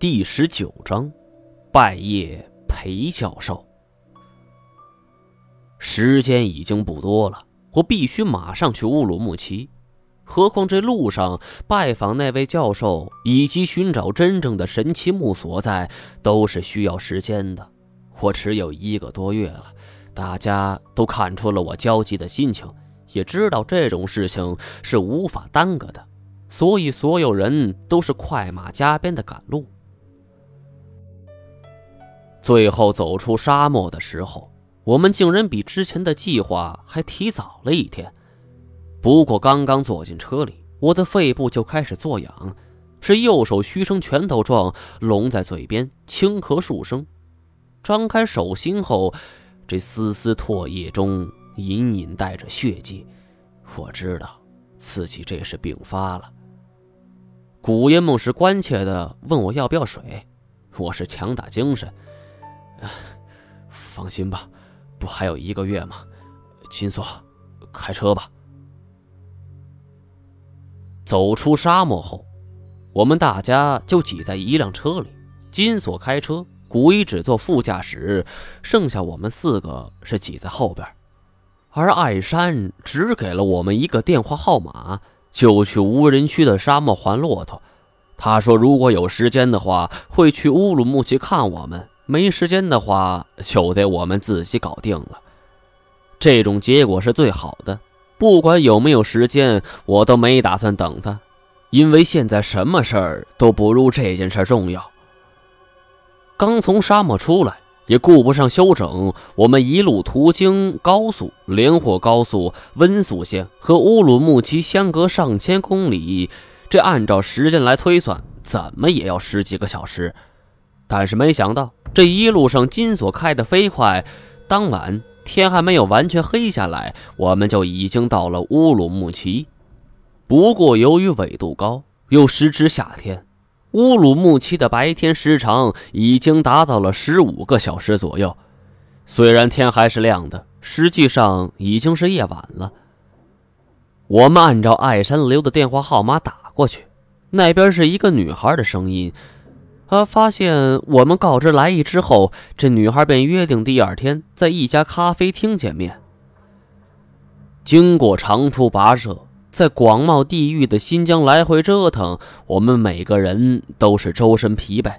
第十九章，拜谒裴教授。时间已经不多了，我必须马上去乌鲁木齐。何况这路上拜访那位教授，以及寻找真正的神奇木所在，都是需要时间的。我只有一个多月了，大家都看出了我焦急的心情，也知道这种事情是无法耽搁的，所以所有人都是快马加鞭的赶路。最后走出沙漠的时候，我们竟然比之前的计划还提早了一天。不过刚刚坐进车里，我的肺部就开始作痒，是右手虚成拳头状，拢在嘴边，轻咳数声。张开手心后，这丝丝唾液中隐隐带着血迹。我知道自己这是病发了。古烟梦是关切的问我要不要水，我是强打精神。放心吧，不还有一个月吗？金锁，开车吧。走出沙漠后，我们大家就挤在一辆车里。金锁开车，古一只坐副驾驶，剩下我们四个是挤在后边。而艾山只给了我们一个电话号码，就去无人区的沙漠还骆驼。他说，如果有时间的话，会去乌鲁木齐看我们。没时间的话，就得我们自己搞定了。这种结果是最好的。不管有没有时间，我都没打算等他，因为现在什么事儿都不如这件事重要。刚从沙漠出来，也顾不上休整，我们一路途经高速、连霍高速、温宿县和乌鲁木齐相隔上千公里，这按照时间来推算，怎么也要十几个小时。但是没想到。这一路上，金锁开得飞快。当晚天还没有完全黑下来，我们就已经到了乌鲁木齐。不过，由于纬度高，又时值夏天，乌鲁木齐的白天时长已经达到了十五个小时左右。虽然天还是亮的，实际上已经是夜晚了。我们按照艾山留的电话号码打过去，那边是一个女孩的声音。他发现我们告知来意之后，这女孩便约定第二天在一家咖啡厅见面。经过长途跋涉，在广袤地域的新疆来回折腾，我们每个人都是周身疲惫。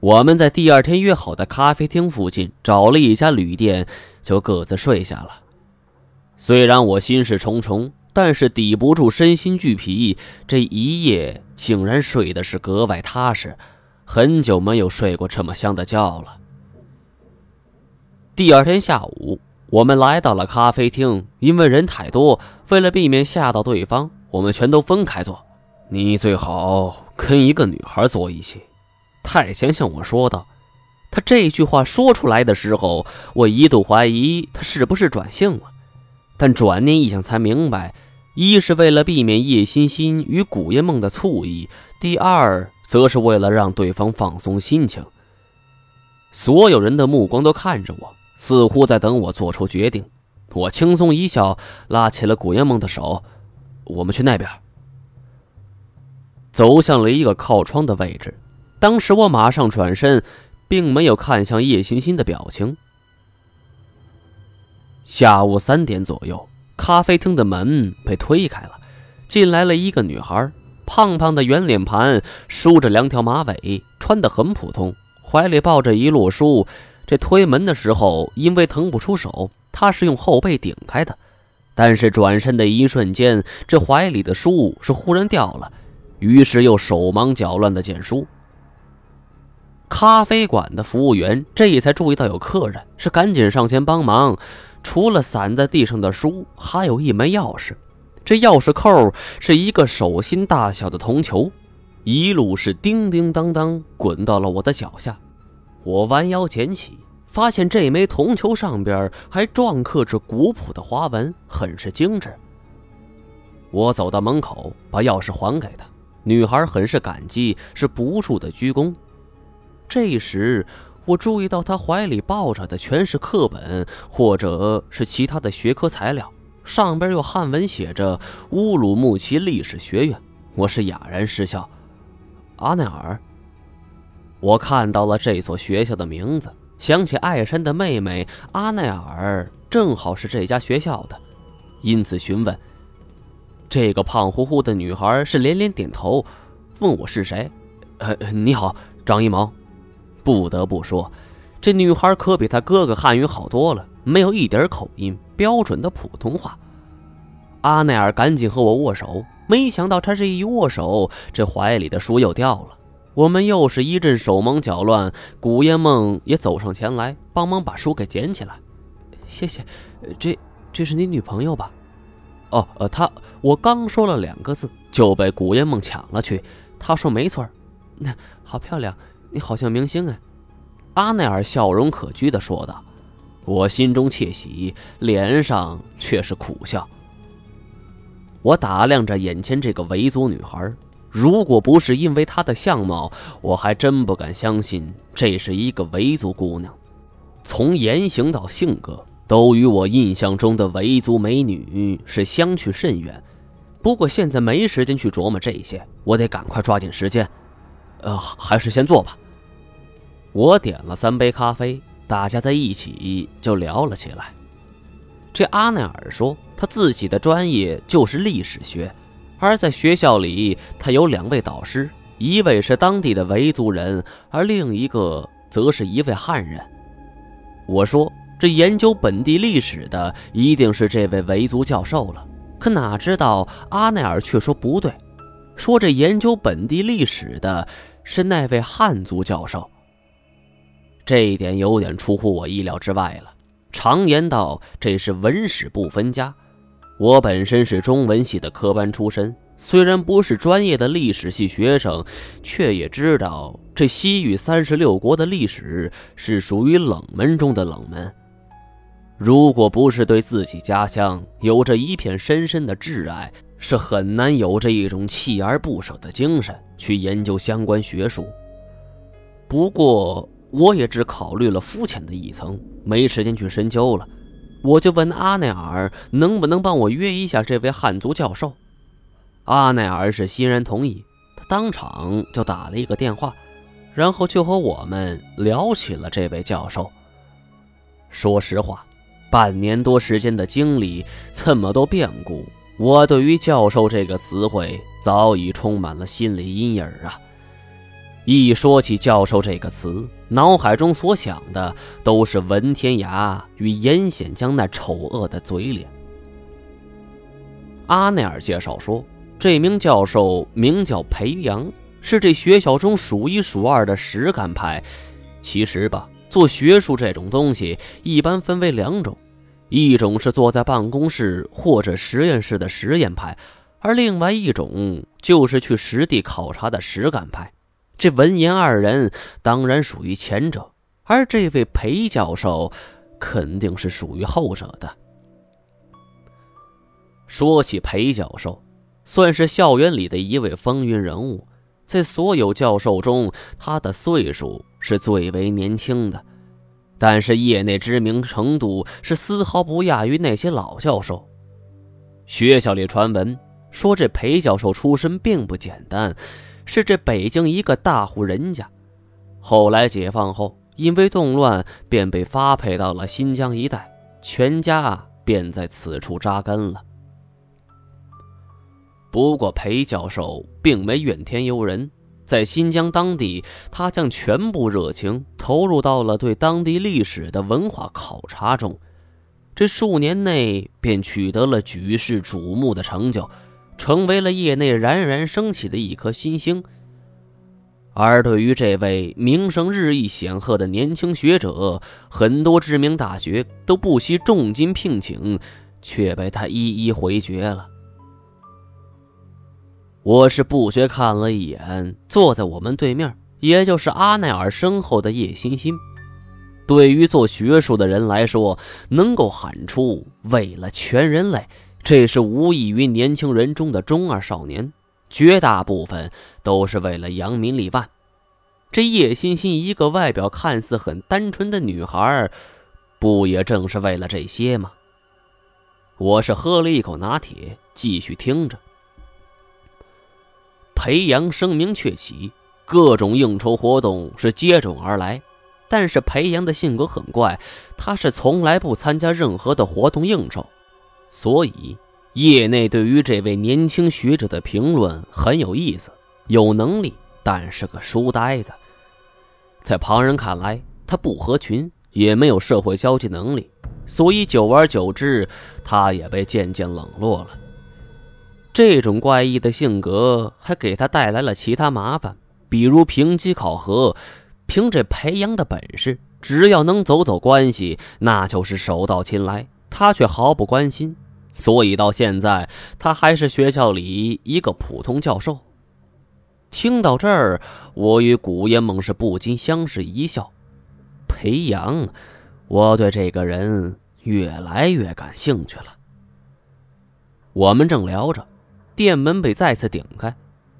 我们在第二天约好的咖啡厅附近找了一家旅店，就各自睡下了。虽然我心事重重。但是抵不住身心俱疲，这一夜竟然睡的是格外踏实，很久没有睡过这么香的觉了。第二天下午，我们来到了咖啡厅，因为人太多，为了避免吓到对方，我们全都分开坐。你最好跟一个女孩坐一起。太前向我说道。他这句话说出来的时候，我一度怀疑他是不是转性了。但转念一想，才明白，一是为了避免叶欣欣与古夜梦的醋意，第二则是为了让对方放松心情。所有人的目光都看着我，似乎在等我做出决定。我轻松一笑，拉起了古夜梦的手：“我们去那边。”走向了一个靠窗的位置。当时我马上转身，并没有看向叶欣欣的表情。下午三点左右，咖啡厅的门被推开了，进来了一个女孩，胖胖的圆脸盘，梳着两条马尾，穿得很普通，怀里抱着一摞书。这推门的时候，因为腾不出手，她是用后背顶开的。但是转身的一瞬间，这怀里的书是忽然掉了，于是又手忙脚乱的捡书。咖啡馆的服务员这才注意到有客人，是赶紧上前帮忙。除了散在地上的书，还有一枚钥匙。这钥匙扣是一个手心大小的铜球，一路是叮叮当当滚到了我的脚下。我弯腰捡起，发现这枚铜球上边还篆刻着古朴的花纹，很是精致。我走到门口，把钥匙还给她。女孩很是感激，是不住的鞠躬。这时。我注意到他怀里抱着的全是课本，或者是其他的学科材料，上边用汉文写着“乌鲁木齐历史学院”。我是哑然失笑。阿奈尔，我看到了这所学校的名字，想起艾珊的妹妹阿奈尔正好是这家学校的，因此询问。这个胖乎乎的女孩是连连点头，问我是谁。呃，你好，张一毛。不得不说，这女孩可比她哥哥汉语好多了，没有一点口音，标准的普通话。阿奈尔赶紧和我握手，没想到他这一握手，这怀里的书又掉了。我们又是一阵手忙脚乱。古烟梦也走上前来，帮忙把书给捡起来。谢谢，这这是你女朋友吧？哦，呃，她，我刚说了两个字，就被古烟梦抢了去。他说没错，那 好漂亮，你好像明星哎。阿奈尔笑容可掬的说道。我心中窃喜，脸上却是苦笑。我打量着眼前这个维族女孩，如果不是因为她的相貌，我还真不敢相信这是一个维族姑娘。从言行到性格，都与我印象中的维族美女是相去甚远。不过现在没时间去琢磨这些，我得赶快抓紧时间。呃，还是先坐吧。我点了三杯咖啡，大家在一起就聊了起来。这阿奈尔说。他自己的专业就是历史学，而在学校里，他有两位导师，一位是当地的维族人，而另一个则是一位汉人。我说，这研究本地历史的一定是这位维族教授了。可哪知道阿奈尔却说不对，说这研究本地历史的是那位汉族教授。这一点有点出乎我意料之外了。常言道，这是文史不分家。我本身是中文系的科班出身，虽然不是专业的历史系学生，却也知道这西域三十六国的历史是属于冷门中的冷门。如果不是对自己家乡有着一片深深的挚爱，是很难有着一种锲而不舍的精神去研究相关学术。不过，我也只考虑了肤浅的一层，没时间去深究了。我就问阿奈尔能不能帮我约一下这位汉族教授。阿奈尔是欣然同意，他当场就打了一个电话，然后就和我们聊起了这位教授。说实话，半年多时间的经历，这么多变故，我对于“教授”这个词汇早已充满了心理阴影啊。一说起“教授”这个词，脑海中所想的都是文天涯与严显江那丑恶的嘴脸。阿内尔介绍说，这名教授名叫裴阳，是这学校中数一数二的实干派。其实吧，做学术这种东西，一般分为两种：一种是坐在办公室或者实验室的实验派，而另外一种就是去实地考察的实干派。这文言二人当然属于前者，而这位裴教授肯定是属于后者的。说起裴教授，算是校园里的一位风云人物，在所有教授中，他的岁数是最为年轻的，但是业内知名程度是丝毫不亚于那些老教授。学校里传闻说，这裴教授出身并不简单。是这北京一个大户人家，后来解放后，因为动乱，便被发配到了新疆一带，全家便在此处扎根了。不过，裴教授并没怨天尤人，在新疆当地，他将全部热情投入到了对当地历史的文化考察中，这数年内便取得了举世瞩目的成就。成为了业内冉冉升起的一颗新星。而对于这位名声日益显赫的年轻学者，很多知名大学都不惜重金聘请，却被他一一回绝了。我是不觉看了一眼坐在我们对面，也就是阿奈尔身后的叶欣欣。对于做学术的人来说，能够喊出“为了全人类”。这是无异于年轻人中的中二少年，绝大部分都是为了扬名立万。这叶欣欣一个外表看似很单纯的女孩，不也正是为了这些吗？我是喝了一口拿铁，继续听着。裴阳声名鹊起，各种应酬活动是接踵而来。但是裴阳的性格很怪，他是从来不参加任何的活动应酬，所以业内对于这位年轻学者的评论很有意思，有能力，但是个书呆子。在旁人看来，他不合群，也没有社会交际能力，所以久而久之，他也被渐渐冷落了。这种怪异的性格还给他带来了其他麻烦，比如评级考核。凭这培养的本事，只要能走走关系，那就是手到擒来。他却毫不关心，所以到现在，他还是学校里一个普通教授。听到这儿，我与古烟梦是不禁相视一笑。裴阳，我对这个人越来越感兴趣了。我们正聊着，店门被再次顶开，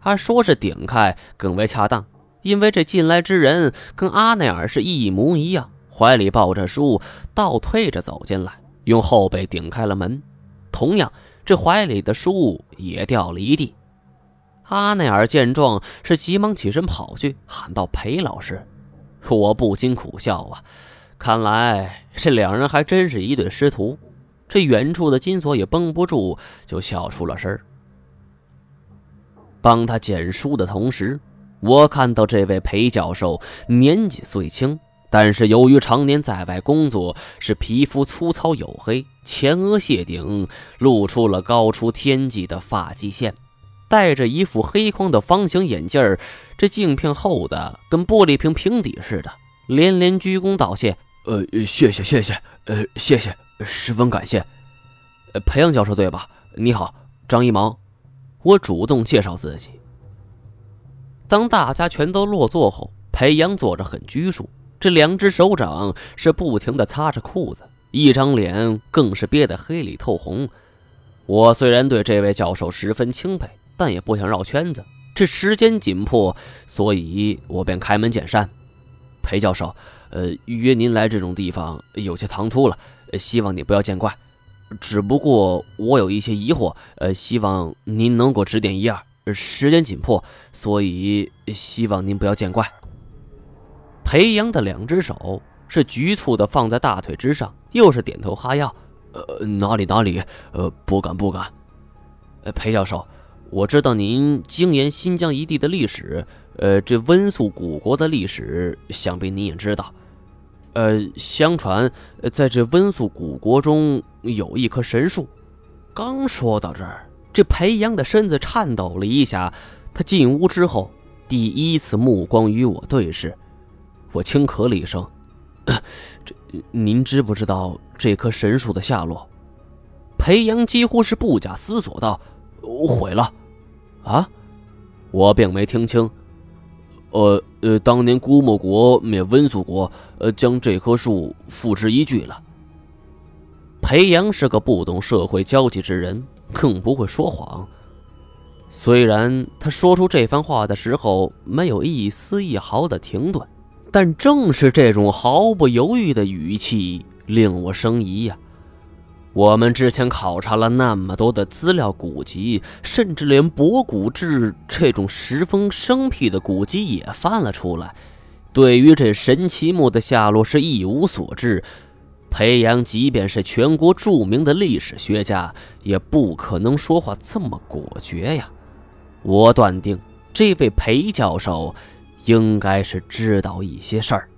而说是顶开更为恰当。因为这进来之人跟阿内尔是一模一样，怀里抱着书，倒退着走进来，用后背顶开了门。同样，这怀里的书也掉了一地。阿内尔见状，是急忙起身跑去，喊道：“裴老师！”我不禁苦笑啊，看来这两人还真是一对师徒。这远处的金锁也绷不住，就笑出了声帮他捡书的同时。我看到这位裴教授年纪虽轻，但是由于常年在外工作，是皮肤粗糙黝黑，前额谢顶露出了高出天际的发际线，戴着一副黑框的方形眼镜，这镜片厚的跟玻璃瓶平底似的，连连鞠躬道谢：“呃，谢谢谢谢，呃，谢谢，十分感谢。”裴阳教授对吧？你好，张一芒。我主动介绍自己。当大家全都落座后，裴阳坐着很拘束，这两只手掌是不停地擦着裤子，一张脸更是憋得黑里透红。我虽然对这位教授十分钦佩，但也不想绕圈子。这时间紧迫，所以我便开门见山：“裴教授，呃，约您来这种地方有些唐突了，希望你不要见怪。只不过我有一些疑惑，呃，希望您能够指点一二。”时间紧迫，所以希望您不要见怪。裴阳的两只手是局促的放在大腿之上，又是点头哈腰。呃，哪里哪里，呃，不敢不敢。呃，裴教授，我知道您精研新疆一地的历史，呃，这温宿古国的历史，想必您也知道。呃，相传在这温宿古国中有一棵神树。刚说到这儿。这裴阳的身子颤抖了一下，他进屋之后第一次目光与我对视，我轻咳了一声：“这您知不知道这棵神树的下落？”裴阳几乎是不假思索道：“毁了。”啊，我并没听清。呃呃，当年姑墨国灭温宿国，呃，将这棵树付之一炬了。裴阳是个不懂社会交际之人。更不会说谎。虽然他说出这番话的时候没有一丝一毫的停顿，但正是这种毫不犹豫的语气令我生疑呀。我们之前考察了那么多的资料古籍，甚至连博古志这种十分生僻的古籍也翻了出来，对于这神奇木的下落是一无所知。裴阳即便是全国著名的历史学家，也不可能说话这么果决呀。我断定，这位裴教授应该是知道一些事儿。